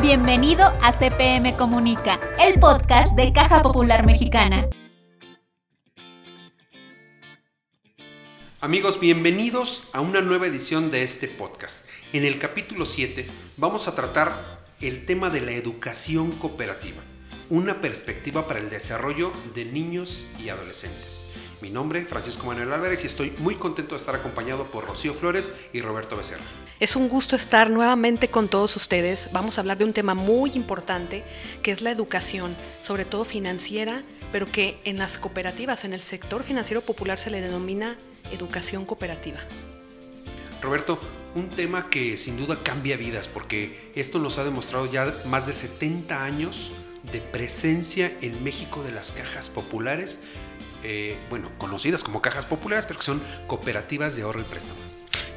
Bienvenido a CPM Comunica, el podcast de Caja Popular Mexicana. Amigos, bienvenidos a una nueva edición de este podcast. En el capítulo 7 vamos a tratar el tema de la educación cooperativa, una perspectiva para el desarrollo de niños y adolescentes. Mi nombre, Francisco Manuel Álvarez, y estoy muy contento de estar acompañado por Rocío Flores y Roberto Becerra. Es un gusto estar nuevamente con todos ustedes. Vamos a hablar de un tema muy importante, que es la educación, sobre todo financiera, pero que en las cooperativas, en el sector financiero popular se le denomina educación cooperativa. Roberto, un tema que sin duda cambia vidas, porque esto nos ha demostrado ya más de 70 años de presencia en México de las cajas populares eh, bueno, conocidas como cajas populares, pero que son cooperativas de ahorro y préstamo.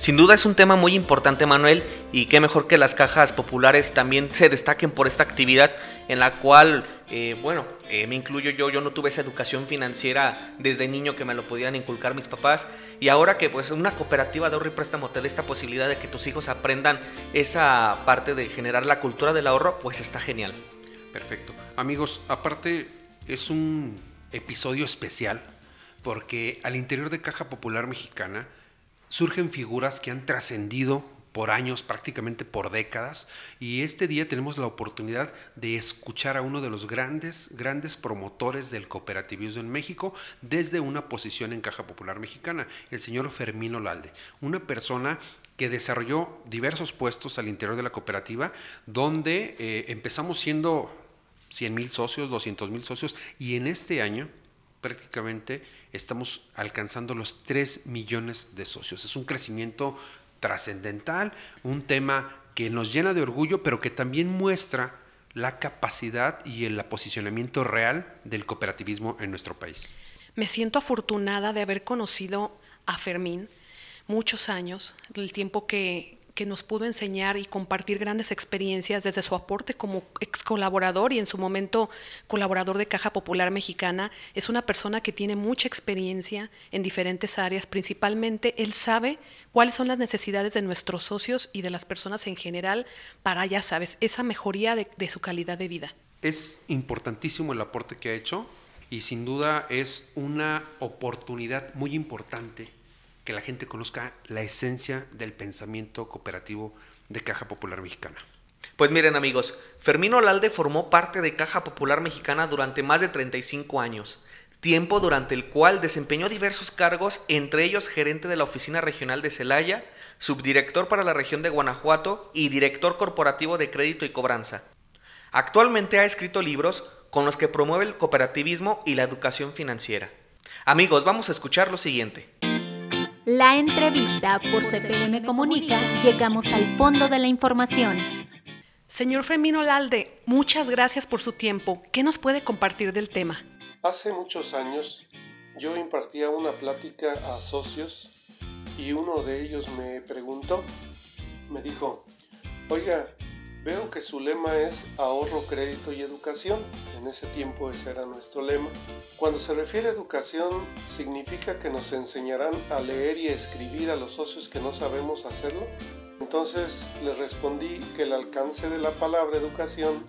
Sin duda es un tema muy importante, Manuel, y qué mejor que las cajas populares también se destaquen por esta actividad en la cual, eh, bueno, eh, me incluyo yo, yo no tuve esa educación financiera desde niño que me lo pudieran inculcar mis papás, y ahora que pues una cooperativa de ahorro y préstamo te da esta posibilidad de que tus hijos aprendan esa parte de generar la cultura del ahorro, pues está genial. Perfecto. Amigos, aparte es un episodio especial porque al interior de Caja Popular Mexicana surgen figuras que han trascendido por años, prácticamente por décadas, y este día tenemos la oportunidad de escuchar a uno de los grandes, grandes promotores del cooperativismo en México desde una posición en Caja Popular Mexicana, el señor Fermín Olalde, una persona que desarrolló diversos puestos al interior de la cooperativa, donde eh, empezamos siendo 100 mil socios, 200 mil socios, y en este año prácticamente estamos alcanzando los 3 millones de socios. Es un crecimiento trascendental, un tema que nos llena de orgullo, pero que también muestra la capacidad y el posicionamiento real del cooperativismo en nuestro país. Me siento afortunada de haber conocido a Fermín muchos años, el tiempo que, que nos pudo enseñar y compartir grandes experiencias desde su aporte como ex colaborador y en su momento colaborador de Caja Popular Mexicana. Es una persona que tiene mucha experiencia en diferentes áreas, principalmente él sabe cuáles son las necesidades de nuestros socios y de las personas en general para, ya sabes, esa mejoría de, de su calidad de vida. Es importantísimo el aporte que ha hecho y sin duda es una oportunidad muy importante que la gente conozca la esencia del pensamiento cooperativo de Caja Popular Mexicana. Pues miren amigos, Fermín Olalde formó parte de Caja Popular Mexicana durante más de 35 años, tiempo durante el cual desempeñó diversos cargos, entre ellos gerente de la Oficina Regional de Celaya, subdirector para la región de Guanajuato y director corporativo de crédito y cobranza. Actualmente ha escrito libros con los que promueve el cooperativismo y la educación financiera. Amigos, vamos a escuchar lo siguiente. La entrevista por CPM Comunica, llegamos al fondo de la información. Señor Fermín Olalde, muchas gracias por su tiempo. ¿Qué nos puede compartir del tema? Hace muchos años yo impartía una plática a socios y uno de ellos me preguntó, me dijo, oiga, Veo que su lema es ahorro, crédito y educación. En ese tiempo ese era nuestro lema. Cuando se refiere a educación, significa que nos enseñarán a leer y escribir a los socios que no sabemos hacerlo. Entonces le respondí que el alcance de la palabra educación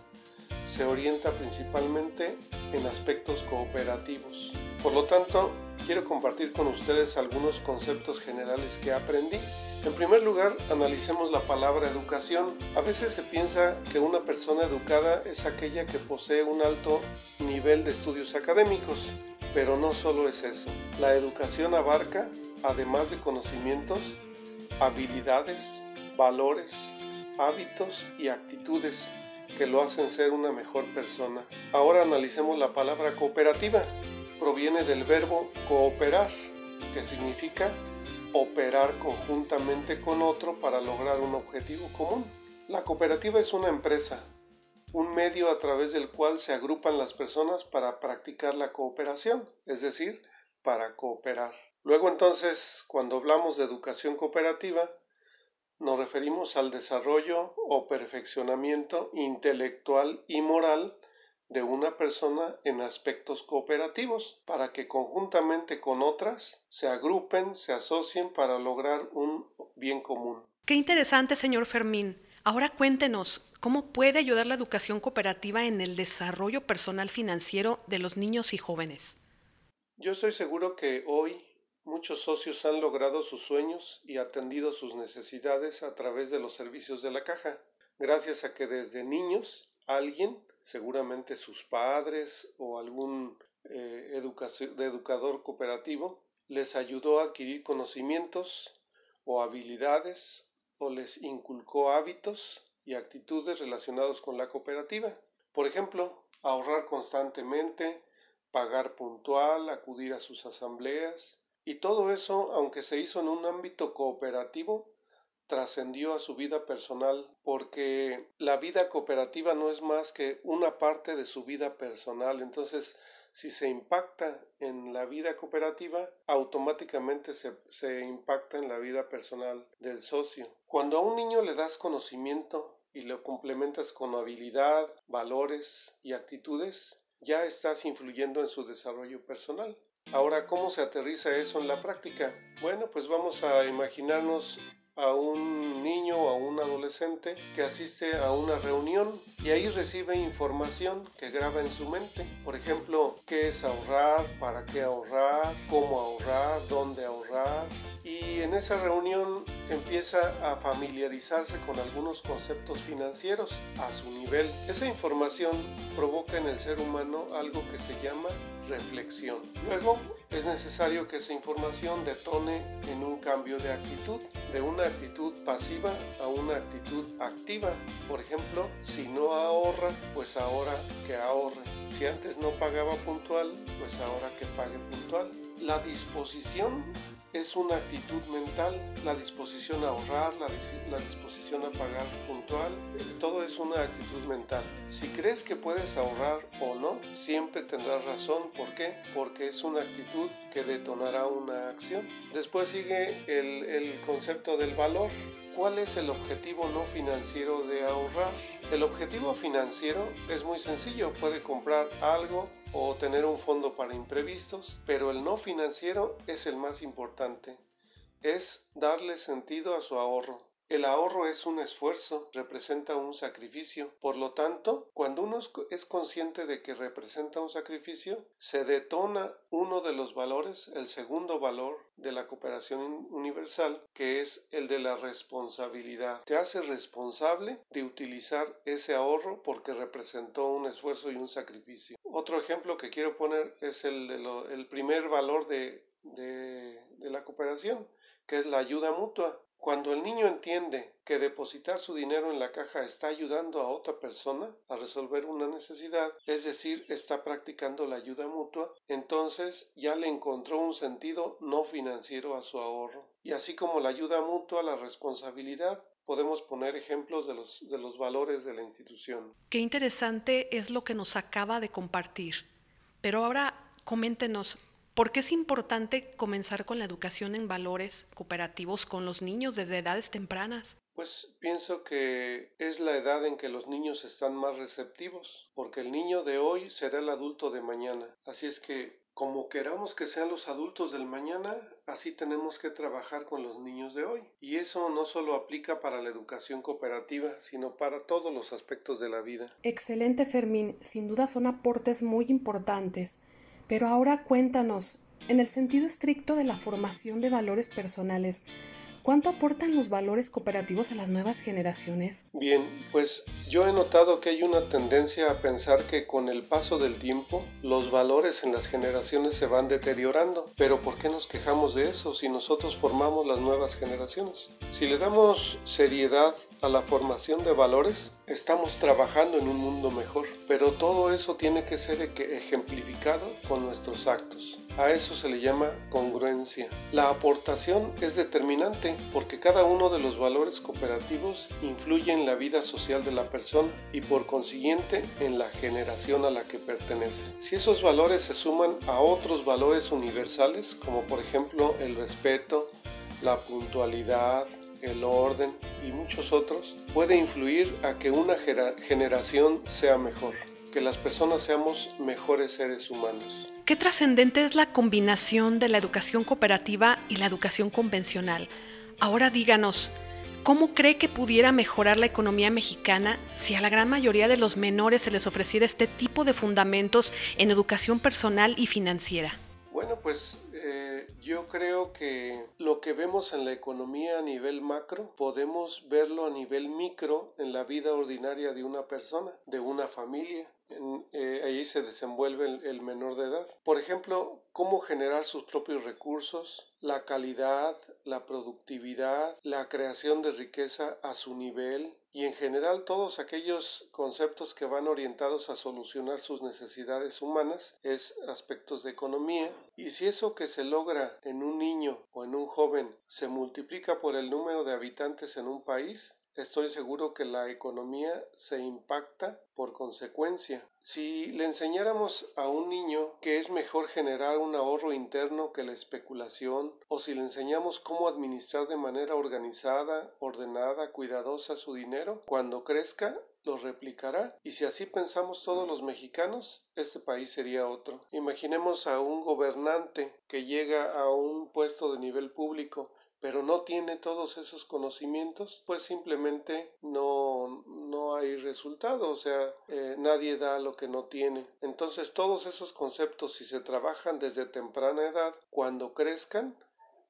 se orienta principalmente en aspectos cooperativos. Por lo tanto, quiero compartir con ustedes algunos conceptos generales que aprendí. En primer lugar, analicemos la palabra educación. A veces se piensa que una persona educada es aquella que posee un alto nivel de estudios académicos, pero no solo es eso. La educación abarca, además de conocimientos, habilidades, valores, hábitos y actitudes que lo hacen ser una mejor persona. Ahora analicemos la palabra cooperativa. Proviene del verbo cooperar, que significa operar conjuntamente con otro para lograr un objetivo común. La cooperativa es una empresa, un medio a través del cual se agrupan las personas para practicar la cooperación, es decir, para cooperar. Luego entonces, cuando hablamos de educación cooperativa, nos referimos al desarrollo o perfeccionamiento intelectual y moral de una persona en aspectos cooperativos para que conjuntamente con otras se agrupen, se asocien para lograr un bien común. Qué interesante, señor Fermín. Ahora cuéntenos, ¿cómo puede ayudar la educación cooperativa en el desarrollo personal financiero de los niños y jóvenes? Yo estoy seguro que hoy muchos socios han logrado sus sueños y atendido sus necesidades a través de los servicios de la caja, gracias a que desde niños alguien, seguramente sus padres o algún eh, educador cooperativo, les ayudó a adquirir conocimientos o habilidades o les inculcó hábitos y actitudes relacionados con la cooperativa. Por ejemplo, ahorrar constantemente, pagar puntual, acudir a sus asambleas, y todo eso, aunque se hizo en un ámbito cooperativo, trascendió a su vida personal porque la vida cooperativa no es más que una parte de su vida personal. Entonces, si se impacta en la vida cooperativa, automáticamente se, se, impacta en la vida personal del socio. Cuando a un niño le das conocimiento y lo complementas con habilidad, valores y actitudes, ya estás influyendo en su desarrollo personal. Ahora, ¿cómo se aterriza eso en la práctica? Bueno, pues vamos a imaginarnos a un niño o a un adolescente que asiste a una reunión y ahí recibe información que graba en su mente. Por ejemplo, qué es ahorrar, para qué ahorrar, cómo ahorrar, dónde ahorrar. Y en esa reunión empieza a familiarizarse con algunos conceptos financieros a su nivel. Esa información provoca en el ser humano algo que se llama reflexión. Luego es necesario que esa información detone en un cambio de actitud, de una actitud pasiva a una actitud activa. Por ejemplo, si no ahorra, pues ahora que ahorre. Si antes no pagaba puntual, pues ahora que pague puntual. La disposición es una actitud mental, la disposición a ahorrar, la, la, disposición a pagar puntual, todo es una actitud mental. Si crees que puedes ahorrar o no, siempre tendrás razón. ¿Por qué? Porque es una actitud que detonará una acción. Después sigue el, el concepto del valor. ¿Cuál es el objetivo no financiero de ahorrar? El objetivo financiero es muy sencillo, puede comprar algo o tener un fondo para imprevistos, pero el no financiero es el más importante. Es darle sentido a su ahorro. El ahorro es un esfuerzo, representa un sacrificio. Por lo tanto, cuando uno es consciente de que representa un sacrificio, se detona uno de los valores, el segundo valor de la cooperación universal, que es el de la responsabilidad. Te hace responsable de utilizar ese ahorro porque representó un esfuerzo y un sacrificio. Otro ejemplo que quiero poner es el, de primer valor de, de la cooperación, que es la ayuda mutua. Cuando el niño entiende que depositar su dinero en la caja está ayudando a otra persona a resolver una necesidad, es decir, está practicando la ayuda mutua, entonces ya le encontró un sentido no financiero a su ahorro. Y así como la ayuda mutua, la responsabilidad, podemos poner ejemplos de los, de los valores de la institución. Qué interesante es lo que nos acaba de compartir. Pero ahora coméntenos, ¿Por qué es importante comenzar con la educación en valores cooperativos con los niños desde edades tempranas? Pues pienso que es la edad en que los niños están más receptivos, porque el niño de hoy será el adulto de mañana. Así es que, como queramos que sean los adultos del mañana, así tenemos que trabajar con los niños de hoy. Y eso no solo aplica para la educación cooperativa, sino para todos los aspectos de la vida. Excelente, Fermín. Sin duda son aportes muy importantes. Pero ahora cuéntanos, en el sentido estricto de la formación de valores personales, ¿Cuánto aportan los valores cooperativos a las nuevas generaciones? Bien, pues yo he notado que hay una tendencia a pensar que con el paso del tiempo los valores en las generaciones se van deteriorando. Pero ¿por qué nos quejamos de eso si nosotros formamos las nuevas generaciones? Si le damos seriedad a la formación de valores, estamos trabajando en un mundo mejor. Pero todo eso tiene que ser ejemplificado con nuestros actos. A eso se le llama congruencia. La aportación es determinante porque cada uno de los valores cooperativos influye en la vida social de la persona y por consiguiente en la generación a la que pertenece. Si esos valores se suman a otros valores universales como por ejemplo el respeto, la puntualidad, el orden y muchos otros, puede influir a que una generación sea mejor, que las personas seamos mejores seres humanos. Qué trascendente es la combinación de la educación cooperativa y la educación convencional. Ahora díganos, ¿Cómo cree que pudiera mejorar la economía mexicana si a la gran mayoría de los menores se les ofreciera este tipo de fundamentos en educación personal y financiera? Bueno, pues eh, yo creo que lo que vemos en la economía a nivel macro podemos verlo a nivel micro en la vida ordinaria de una persona, de una familia. Eh, ahí se desenvuelve el, el menor de edad. Por ejemplo, cómo generar sus propios recursos, la calidad, la productividad, la creación de riqueza a su nivel y en general todos aquellos conceptos que van orientados a solucionar sus necesidades humanas es aspectos de economía y si eso que se logra en un niño o en un joven se multiplica por el número de habitantes en un país, estoy seguro que la economía se impacta por consecuencia. Si le enseñáramos a un niño que es mejor generar un ahorro interno que la especulación, o si le enseñamos cómo administrar de manera organizada, ordenada, cuidadosa su dinero, cuando crezca lo replicará y si así pensamos todos los mexicanos, este país sería otro. Imaginemos a un gobernante que llega a un puesto de nivel público pero no tiene todos esos conocimientos, pues simplemente no, no hay resultado, o sea, eh, nadie da lo que no tiene. Entonces todos esos conceptos, si se trabajan desde temprana edad, cuando crezcan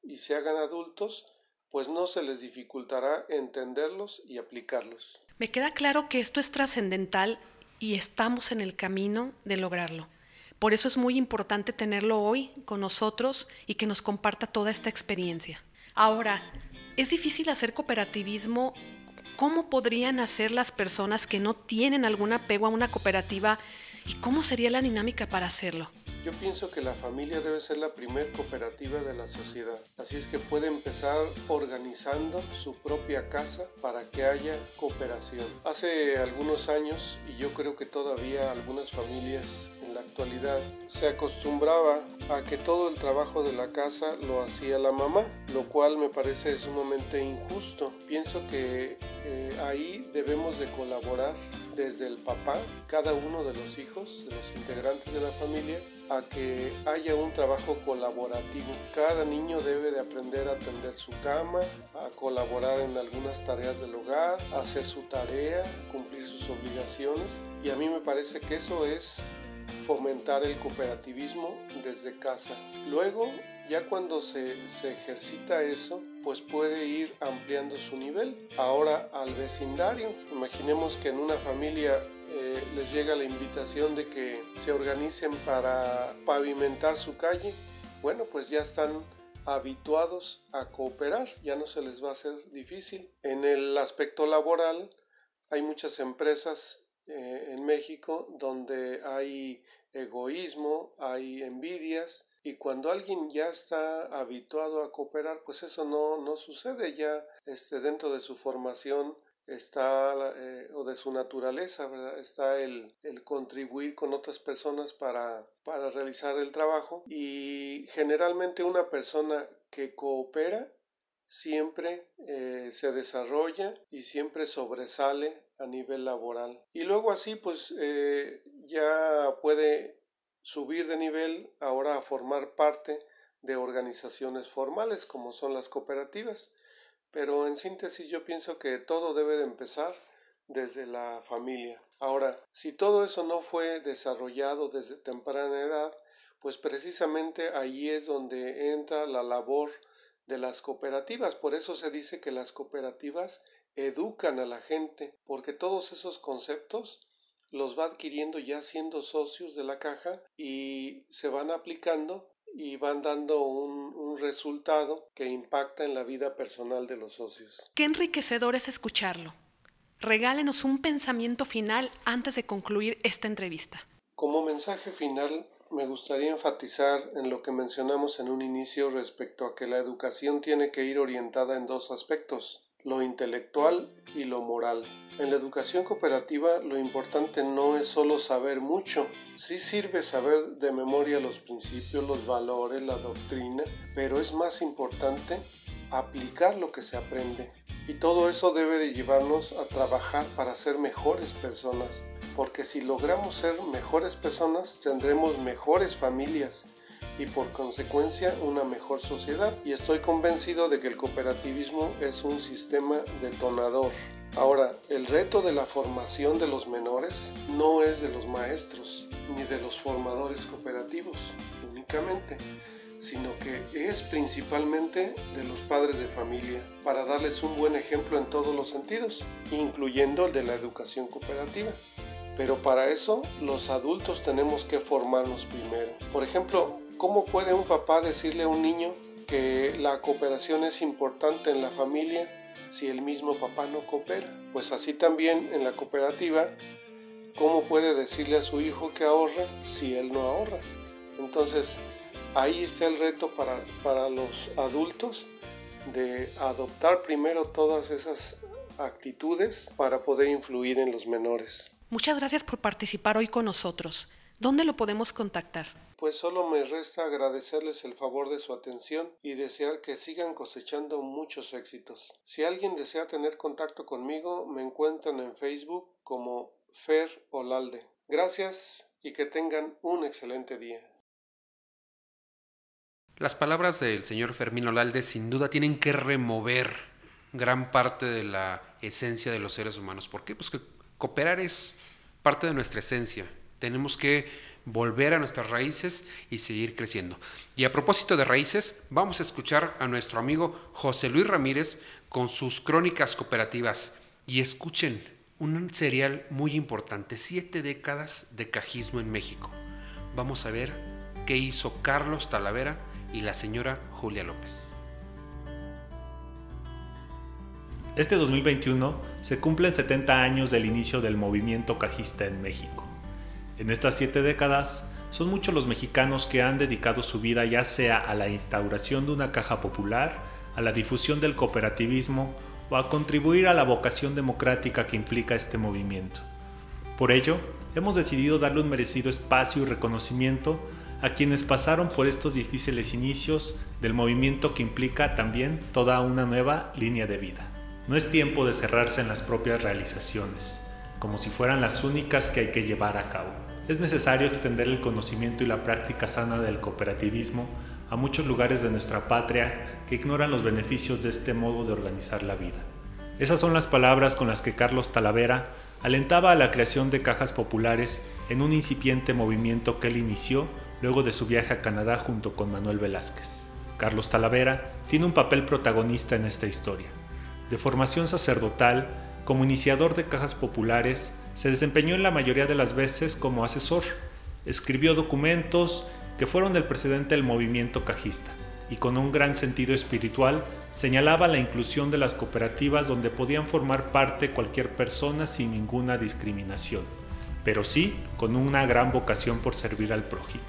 y se hagan adultos, pues no se les dificultará entenderlos y aplicarlos. Me queda claro que esto es trascendental y estamos en el camino de lograrlo. Por eso es muy importante tenerlo hoy con nosotros y que nos comparta toda esta experiencia. Ahora, es difícil hacer cooperativismo. ¿Cómo podrían hacer las personas que no tienen algún apego a una cooperativa y cómo sería la dinámica para hacerlo? Yo pienso que la familia debe ser la primer cooperativa de la sociedad, así es que puede empezar organizando su propia casa para que haya cooperación. Hace algunos años, y yo creo que todavía algunas familias la actualidad, se acostumbraba a que todo el trabajo de la casa lo hacía la mamá, lo cual me parece sumamente injusto. Pienso que eh, ahí debemos de colaborar desde el papá, cada uno de los hijos, de los integrantes de la familia, a que haya un trabajo colaborativo. Cada niño debe de aprender a tender su cama, a colaborar en algunas tareas del hogar, hacer su tarea, cumplir sus obligaciones y a mí me parece que eso es fomentar el cooperativismo desde casa. Luego, ya cuando se, se ejercita eso, pues puede ir ampliando su nivel. Ahora al vecindario, imaginemos que en una familia eh, les llega la invitación de que se organicen para pavimentar su calle, bueno, pues ya están habituados a cooperar, ya no se les va a hacer difícil. En el aspecto laboral, hay muchas empresas eh, en México donde hay egoísmo, hay envidias, y cuando alguien ya está habituado a cooperar, pues eso no, no sucede ya este, dentro de su formación está eh, o de su naturaleza, ¿verdad? Está el, el, contribuir con otras personas para, para realizar el trabajo y generalmente una persona que coopera siempre eh, se desarrolla y siempre sobresale a nivel laboral. Y luego así pues eh, ya puede subir de nivel ahora a formar parte de organizaciones formales como son las cooperativas. Pero en síntesis yo pienso que todo debe de empezar desde la familia. Ahora, si todo eso no fue desarrollado desde temprana edad, pues precisamente ahí es donde entra la labor de las cooperativas. Por eso se dice que las cooperativas educan a la gente, porque todos esos conceptos los va adquiriendo ya siendo socios de la caja y se van aplicando y van dando un, un, resultado que impacta en la vida personal de los socios. Qué enriquecedor es escucharlo. Regálenos un pensamiento final antes de concluir esta entrevista. Como mensaje final, me gustaría enfatizar en lo que mencionamos en un inicio respecto a que la educación tiene que ir orientada en dos aspectos, lo intelectual y lo moral. En la educación cooperativa lo importante no es solo saber mucho, sí sirve saber de memoria los principios, los valores, la doctrina, pero es más importante aplicar lo que se aprende. Y todo eso debe de llevarnos a trabajar para ser mejores personas, porque si logramos ser mejores personas tendremos mejores familias y por consecuencia una mejor sociedad. Y estoy convencido de que el cooperativismo es un sistema detonador. Ahora, el reto de la formación de los menores no es de los maestros ni de los formadores cooperativos únicamente, sino que es principalmente de los padres de familia, para darles un buen ejemplo en todos los sentidos, incluyendo el de la educación cooperativa. Pero para eso los adultos tenemos que formarnos primero. Por ejemplo, ¿cómo puede un papá decirle a un niño que la cooperación es importante en la familia si el mismo papá no coopera? Pues así también en la cooperativa, ¿cómo puede decirle a su hijo que ahorre si él no ahorra? Entonces, ahí está el reto para, para los adultos de adoptar primero todas esas actitudes para poder influir en los menores. Muchas gracias por participar hoy con nosotros. ¿Dónde lo podemos contactar? Pues solo me resta agradecerles el favor de su atención y desear que sigan cosechando muchos éxitos. Si alguien desea tener contacto conmigo, me encuentran en Facebook como Fer Olalde. Gracias y que tengan un excelente día. Las palabras del señor Fermín Olalde sin duda tienen que remover gran parte de la esencia de los seres humanos. ¿Por qué? Pues que cooperar es parte de nuestra esencia. Tenemos que volver a nuestras raíces y seguir creciendo. Y a propósito de raíces, vamos a escuchar a nuestro amigo José Luis Ramírez con sus crónicas cooperativas. Y escuchen un serial muy importante, siete décadas de cajismo en México. Vamos a ver qué hizo Carlos Talavera y la señora Julia López. Este 2021 se cumplen 70 años del inicio del movimiento cajista en México. En estas siete décadas, son muchos los mexicanos que han dedicado su vida ya sea a la instauración de una caja popular, a la difusión del cooperativismo o a contribuir a la vocación democrática que implica este movimiento. Por ello, hemos decidido darle un merecido espacio y reconocimiento a quienes pasaron por estos difíciles inicios del movimiento que implica también toda una nueva línea de vida. No es tiempo de cerrarse en las propias realizaciones, como si fueran las únicas que hay que llevar a cabo. Es necesario extender el conocimiento y la práctica sana del cooperativismo a muchos lugares de nuestra patria que ignoran los beneficios de este modo de organizar la vida. Esas son las palabras con las que Carlos Talavera alentaba a la creación de cajas populares en un incipiente movimiento que él inició luego de su viaje a Canadá junto con Manuel Velázquez. Carlos Talavera tiene un papel protagonista en esta historia. De formación sacerdotal, como iniciador de cajas populares, se desempeñó en la mayoría de las veces como asesor. Escribió documentos que fueron del presidente del movimiento cajista y con un gran sentido espiritual señalaba la inclusión de las cooperativas donde podían formar parte cualquier persona sin ninguna discriminación, pero sí con una gran vocación por servir al prójimo.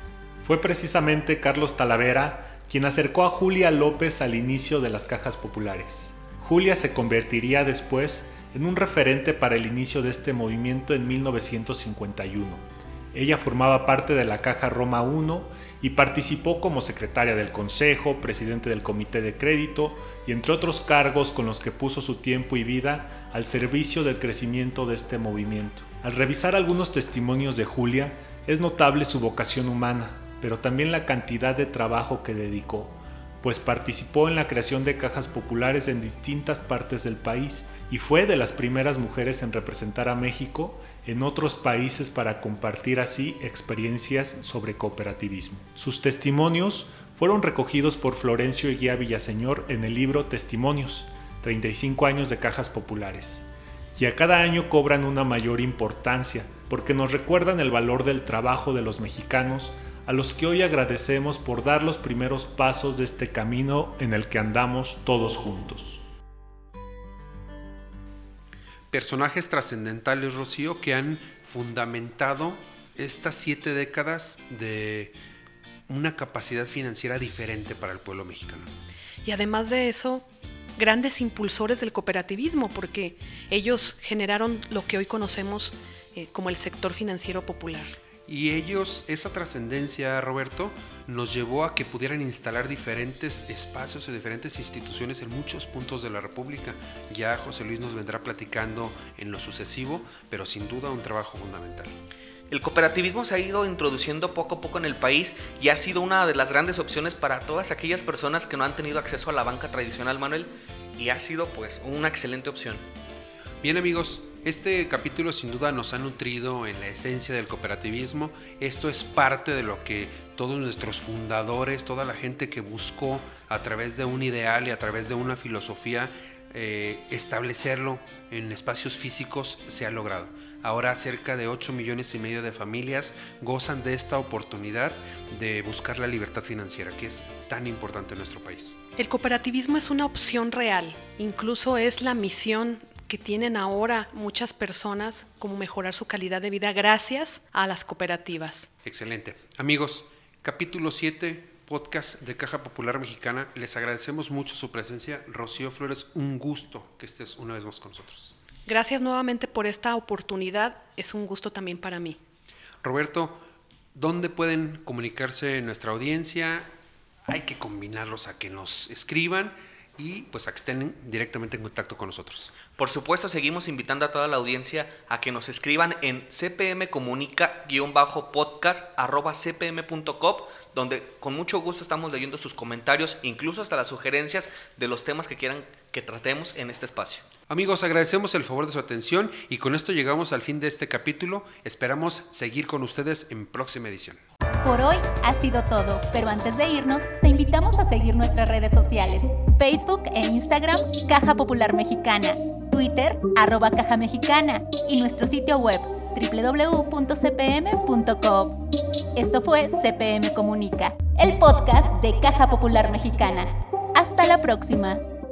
Fue precisamente Carlos Talavera quien acercó a Julia López al inicio de las cajas populares. Julia se convertiría después en un referente para el inicio de este movimiento en 1951. Ella formaba parte de la Caja Roma I y participó como secretaria del Consejo, presidente del Comité de Crédito y entre otros cargos con los que puso su tiempo y vida al servicio del crecimiento de este movimiento. Al revisar algunos testimonios de Julia, es notable su vocación humana, pero también la cantidad de trabajo que dedicó, pues participó en la creación de cajas populares en distintas partes del país y fue de las primeras mujeres en representar a México en otros países para compartir así experiencias sobre cooperativismo. Sus testimonios fueron recogidos por Florencio Eguía Villaseñor en el libro Testimonios, 35 años de cajas populares. Y a cada año cobran una mayor importancia, porque nos recuerdan el valor del trabajo de los mexicanos a los que hoy agradecemos por dar los primeros pasos de este camino en el que andamos todos juntos. Personajes trascendentales, Rocío, que han fundamentado estas siete décadas de una capacidad financiera diferente para el pueblo mexicano. Y además de eso, grandes impulsores del cooperativismo, porque ellos generaron lo que hoy conocemos eh, como el sector financiero popular. Y ellos, esa trascendencia, Roberto, nos llevó a que pudieran instalar diferentes espacios y diferentes instituciones en muchos puntos de la República. Ya José Luis nos vendrá platicando en lo sucesivo, pero sin duda un trabajo fundamental. El cooperativismo se ha ido introduciendo poco a poco en el país y ha sido una de las grandes opciones para todas aquellas personas que no han tenido acceso a la banca tradicional, Manuel, y ha sido pues una excelente opción. Bien amigos, este capítulo sin duda nos ha nutrido en la esencia del cooperativismo. Esto es parte de lo que todos nuestros fundadores, toda la gente que buscó a través de un ideal y a través de una filosofía eh, establecerlo en espacios físicos se ha logrado. Ahora cerca de 8 millones y medio de familias gozan de esta oportunidad de buscar la libertad financiera, que es tan importante en nuestro país. El cooperativismo es una opción real, incluso es la misión que tienen ahora muchas personas como mejorar su calidad de vida gracias a las cooperativas. Excelente. Amigos, capítulo 7, podcast de Caja Popular Mexicana. Les agradecemos mucho su presencia. Rocío Flores, un gusto que estés una vez más con nosotros. Gracias nuevamente por esta oportunidad. Es un gusto también para mí. Roberto, ¿dónde pueden comunicarse nuestra audiencia? Hay que combinarlos a que nos escriban y pues a que estén directamente en contacto con nosotros. Por supuesto, seguimos invitando a toda la audiencia a que nos escriban en cpmcomunica-podcast.cpm.com, donde con mucho gusto estamos leyendo sus comentarios, incluso hasta las sugerencias de los temas que quieran que tratemos en este espacio. Amigos, agradecemos el favor de su atención y con esto llegamos al fin de este capítulo. Esperamos seguir con ustedes en próxima edición. Por hoy ha sido todo, pero antes de irnos, te invitamos a seguir nuestras redes sociales, Facebook e Instagram, Caja Popular Mexicana, Twitter, arroba Caja Mexicana y nuestro sitio web www.cpm.com. Esto fue CPM Comunica, el podcast de Caja Popular Mexicana. Hasta la próxima.